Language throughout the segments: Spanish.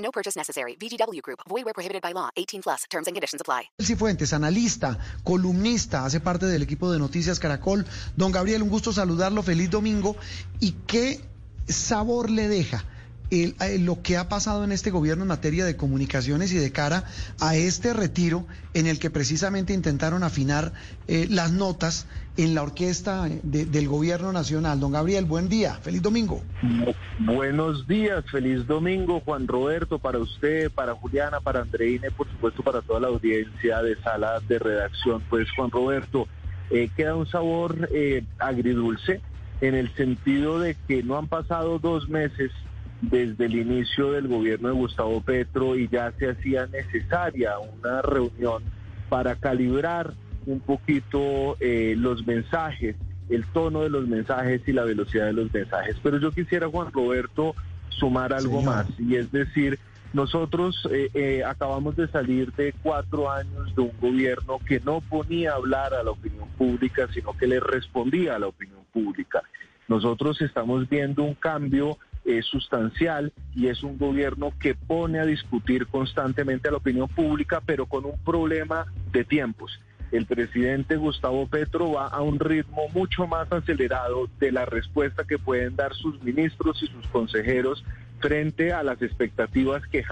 No purchase necessary. VGW Group. Void where prohibited by law. 18 plus. Terms and conditions apply. Cifuentes, analista, columnista, hace parte del equipo de Noticias Caracol. Don Gabriel, un gusto saludarlo. Feliz domingo. ¿Y qué sabor le deja? El, eh, lo que ha pasado en este gobierno en materia de comunicaciones y de cara a este retiro en el que precisamente intentaron afinar eh, las notas en la orquesta de, del gobierno nacional. Don Gabriel, buen día, feliz domingo. Buenos días, feliz domingo, Juan Roberto, para usted, para Juliana, para Andreine, por supuesto, para toda la audiencia de sala de redacción. Pues, Juan Roberto, eh, queda un sabor eh, agridulce en el sentido de que no han pasado dos meses desde el inicio del gobierno de Gustavo Petro y ya se hacía necesaria una reunión para calibrar un poquito eh, los mensajes, el tono de los mensajes y la velocidad de los mensajes. Pero yo quisiera, Juan Roberto, sumar algo Señor. más, y es decir, nosotros eh, eh, acabamos de salir de cuatro años de un gobierno que no ponía a hablar a la opinión pública, sino que le respondía a la opinión pública. Nosotros estamos viendo un cambio eh, sustancial y es un gobierno que pone a discutir constantemente a la opinión pública, pero con un problema de tiempos. El presidente Gustavo Petro va a un ritmo mucho más acelerado de la respuesta que pueden dar sus ministros y sus consejeros frente a las expectativas que,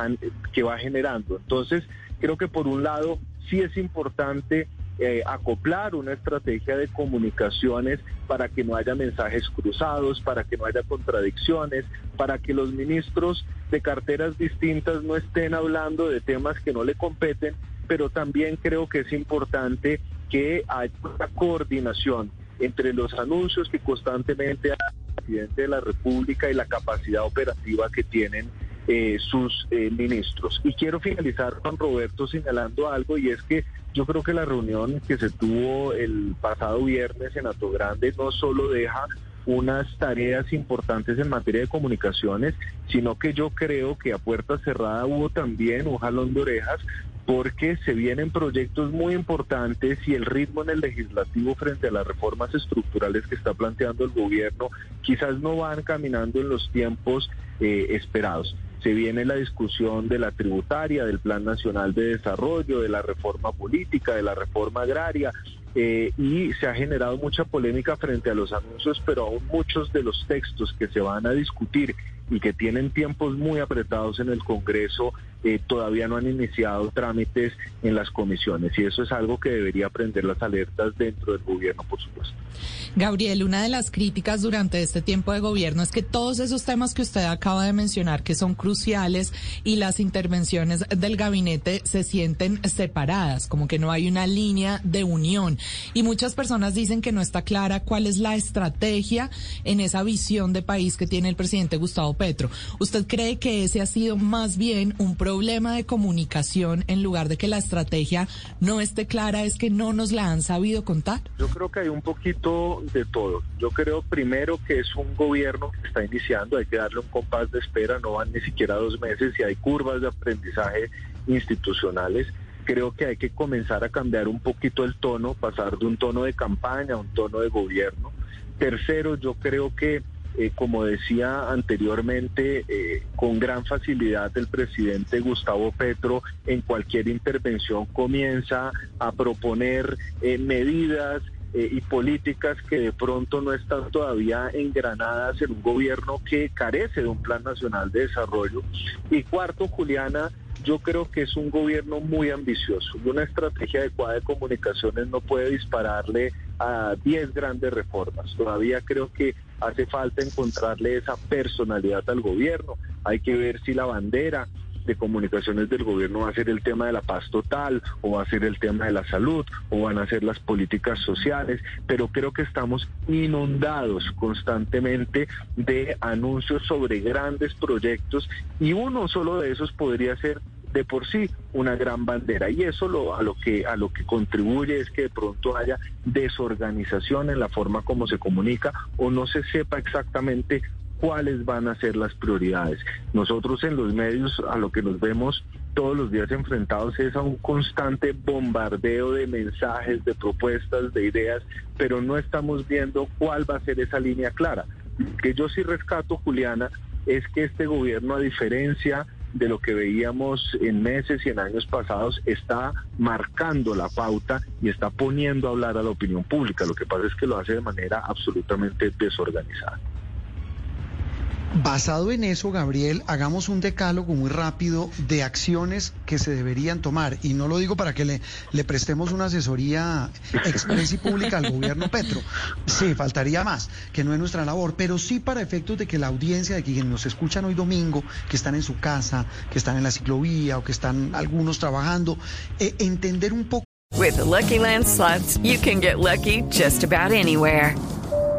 que va generando. Entonces, creo que por un lado sí es importante eh, acoplar una estrategia de comunicaciones para que no haya mensajes cruzados, para que no haya contradicciones, para que los ministros de carteras distintas no estén hablando de temas que no le competen, pero también creo que es importante que haya una coordinación entre los anuncios que constantemente hace el presidente de la República y la capacidad operativa que tienen eh, sus eh, ministros. Y quiero finalizar, Juan Roberto, señalando algo, y es que yo creo que la reunión que se tuvo el pasado viernes en Ato Grande no solo deja unas tareas importantes en materia de comunicaciones, sino que yo creo que a puerta cerrada hubo también un jalón de orejas porque se vienen proyectos muy importantes y el ritmo en el legislativo frente a las reformas estructurales que está planteando el gobierno quizás no van caminando en los tiempos eh, esperados. Se viene la discusión de la tributaria, del Plan Nacional de Desarrollo, de la reforma política, de la reforma agraria, eh, y se ha generado mucha polémica frente a los anuncios, pero aún muchos de los textos que se van a discutir y que tienen tiempos muy apretados en el Congreso eh, todavía no han iniciado trámites en las comisiones y eso es algo que debería prender las alertas dentro del gobierno, por supuesto. Gabriel, una de las críticas durante este tiempo de gobierno es que todos esos temas que usted acaba de mencionar, que son cruciales, y las intervenciones del gabinete se sienten separadas, como que no hay una línea de unión. Y muchas personas dicen que no está clara cuál es la estrategia en esa visión de país que tiene el presidente Gustavo Petro. ¿Usted cree que ese ha sido más bien un problema de comunicación en lugar de que la estrategia no esté clara, es que no nos la han sabido contar? Yo creo que hay un poquito de todo. Yo creo primero que es un gobierno que está iniciando, hay que darle un compás de espera, no van ni siquiera dos meses y hay curvas de aprendizaje institucionales. Creo que hay que comenzar a cambiar un poquito el tono, pasar de un tono de campaña a un tono de gobierno. Tercero, yo creo que eh, como decía anteriormente, eh, con gran facilidad el presidente Gustavo Petro en cualquier intervención comienza a proponer eh, medidas y políticas que de pronto no están todavía engranadas en un gobierno que carece de un plan nacional de desarrollo. Y cuarto, Juliana, yo creo que es un gobierno muy ambicioso y una estrategia adecuada de comunicaciones no puede dispararle a 10 grandes reformas. Todavía creo que hace falta encontrarle esa personalidad al gobierno. Hay que ver si la bandera de comunicaciones del gobierno va a ser el tema de la paz total o va a ser el tema de la salud o van a ser las políticas sociales, pero creo que estamos inundados constantemente de anuncios sobre grandes proyectos y uno solo de esos podría ser de por sí una gran bandera y eso lo, a lo que a lo que contribuye es que de pronto haya desorganización en la forma como se comunica o no se sepa exactamente cuáles van a ser las prioridades. Nosotros en los medios a lo que nos vemos todos los días enfrentados es a un constante bombardeo de mensajes, de propuestas, de ideas, pero no estamos viendo cuál va a ser esa línea clara. Que yo sí rescato, Juliana, es que este gobierno, a diferencia de lo que veíamos en meses y en años pasados, está marcando la pauta y está poniendo a hablar a la opinión pública. Lo que pasa es que lo hace de manera absolutamente desorganizada. Basado en eso, Gabriel, hagamos un decálogo muy rápido de acciones que se deberían tomar. Y no lo digo para que le, prestemos una asesoría expresa y pública al gobierno Petro. Sí, faltaría más, que no es nuestra labor, pero sí para efectos de que la audiencia de quienes nos escuchan hoy domingo, que están en su casa, que están en la ciclovía o que están algunos trabajando, eh, entender un poco. With Lucky Land slots, you can get lucky just about anywhere.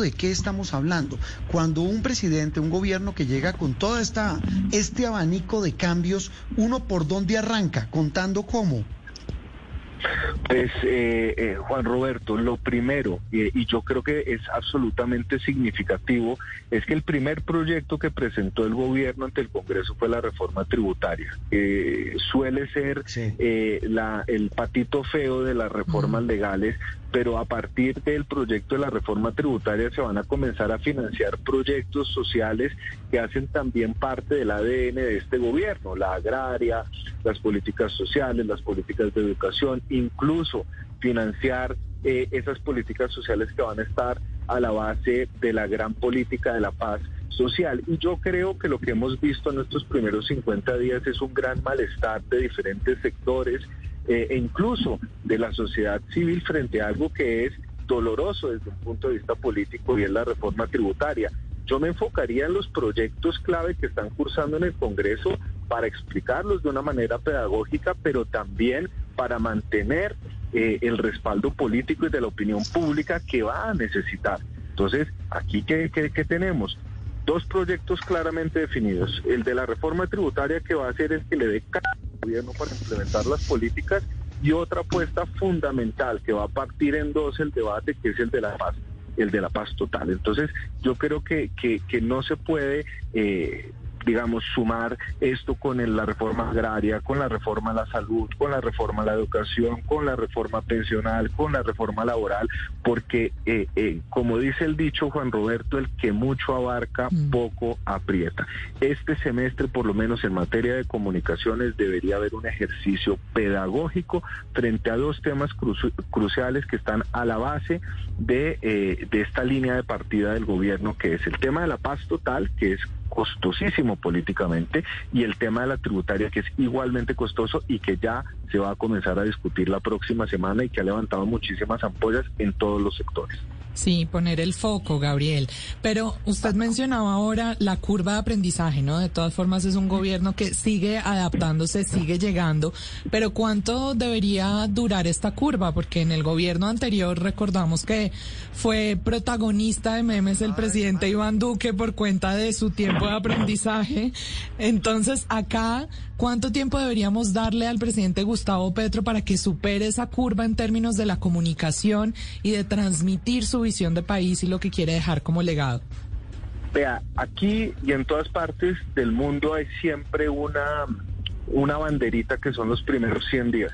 De qué estamos hablando. Cuando un presidente, un gobierno que llega con todo esta, este abanico de cambios, uno por dónde arranca, contando cómo. Pues eh, eh, Juan Roberto, lo primero, eh, y yo creo que es absolutamente significativo, es que el primer proyecto que presentó el gobierno ante el Congreso fue la reforma tributaria. suele ser la, el patito feo de las reformas legales, pero a partir del proyecto de la reforma tributaria se van a comenzar a financiar proyectos sociales que hacen también parte del ADN de este gobierno, la agraria, las políticas sociales, las políticas de educación, incluso financiar eh, esas políticas sociales que van a estar a la base de la gran política de la paz social. Y yo creo que lo que hemos visto en estos primeros 50 días es un gran malestar de diferentes sectores eh, e incluso de la sociedad civil frente a algo que es doloroso desde un punto de vista político y es la reforma tributaria. Yo me enfocaría en los proyectos clave que están cursando en el Congreso para explicarlos de una manera pedagógica, pero también para mantener eh, el respaldo político y de la opinión pública que va a necesitar. Entonces, aquí, ¿qué, qué tenemos? Dos proyectos claramente definidos. El de la reforma tributaria que va a ser el que le dé gobierno para implementar las políticas y otra apuesta fundamental que va a partir en dos el debate, que es el de la paz el de la paz total. Entonces, yo creo que, que, no se puede eh, digamos, sumar esto con la reforma agraria, con la reforma a la salud, con la reforma a la educación, con la reforma pensional, con la reforma laboral, porque, eh, eh, como dice el dicho Juan Roberto, el que mucho abarca, mm. poco aprieta. Este semestre, por lo menos en materia de comunicaciones, debería haber un ejercicio pedagógico frente a dos temas cruciales que están a la base de, eh, de esta línea de partida del gobierno, que es el tema de la paz total, que es costosísimo políticamente y el tema de la tributaria que es igualmente costoso y que ya se va a comenzar a discutir la próxima semana y que ha levantado muchísimas ampollas en todos los sectores. Sí, poner el foco, Gabriel. Pero usted mencionaba ahora la curva de aprendizaje, ¿no? De todas formas es un gobierno que sigue adaptándose, sigue llegando. Pero ¿cuánto debería durar esta curva? Porque en el gobierno anterior recordamos que fue protagonista de memes el presidente Iván Duque por cuenta de su tiempo de aprendizaje. Entonces, acá, ¿cuánto tiempo deberíamos darle al presidente Gustavo Petro para que supere esa curva en términos de la comunicación y de transmitir su visión de país y lo que quiere dejar como legado? Vea, aquí y en todas partes del mundo hay siempre una, una banderita que son los primeros 100 días.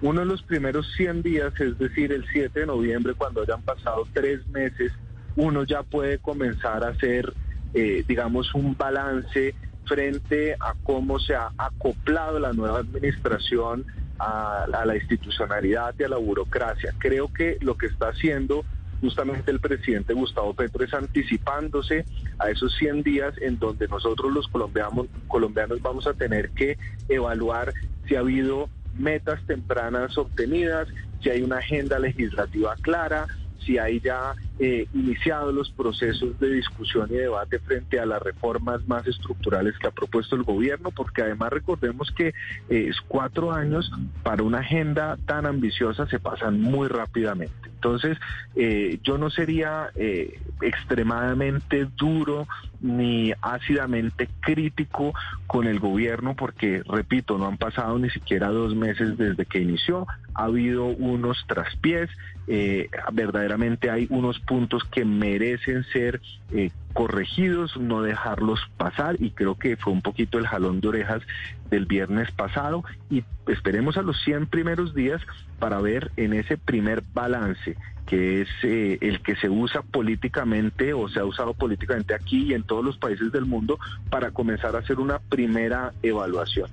Uno de los primeros 100 días, es decir, el 7 de noviembre, cuando hayan pasado tres meses, uno ya puede comenzar a hacer, eh, digamos, un balance frente a cómo se ha acoplado la nueva administración a, a la institucionalidad y a la burocracia. Creo que lo que está haciendo justamente el presidente Gustavo Petro es anticipándose a esos 100 días en donde nosotros los colombianos, colombianos vamos a tener que evaluar si ha habido metas tempranas obtenidas, si hay una agenda legislativa clara, si hay ya eh, iniciado los procesos de discusión y debate frente a las reformas más estructurales que ha propuesto el gobierno, porque además recordemos que eh, cuatro años para una agenda tan ambiciosa se pasan muy rápidamente. Entonces, eh, yo no sería eh, extremadamente duro ni ácidamente crítico con el gobierno porque, repito, no han pasado ni siquiera dos meses desde que inició. Ha habido unos traspiés, eh, verdaderamente hay unos puntos que merecen ser eh, corregidos, no dejarlos pasar y creo que fue un poquito el jalón de orejas del viernes pasado y esperemos a los 100 primeros días para ver en ese primer balance que es eh, el que se usa políticamente o se ha usado políticamente aquí y en todos los países del mundo para comenzar a hacer una primera evaluación.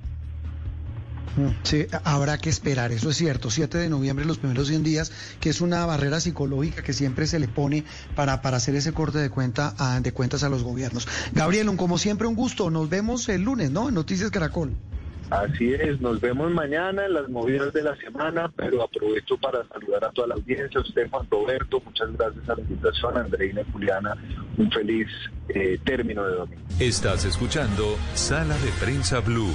Sí, habrá que esperar, eso es cierto. 7 de noviembre, los primeros 100 días, que es una barrera psicológica que siempre se le pone para, para hacer ese corte de, cuenta a, de cuentas a los gobiernos. Gabriel, como siempre, un gusto. Nos vemos el lunes, ¿no? En Noticias Caracol. Así es, nos vemos mañana en las movidas de la semana, pero aprovecho para saludar a toda la audiencia, a usted Juan Roberto, muchas gracias a la invitación, Andreina y Juliana, un feliz eh, término de domingo. Estás escuchando Sala de Prensa Blue.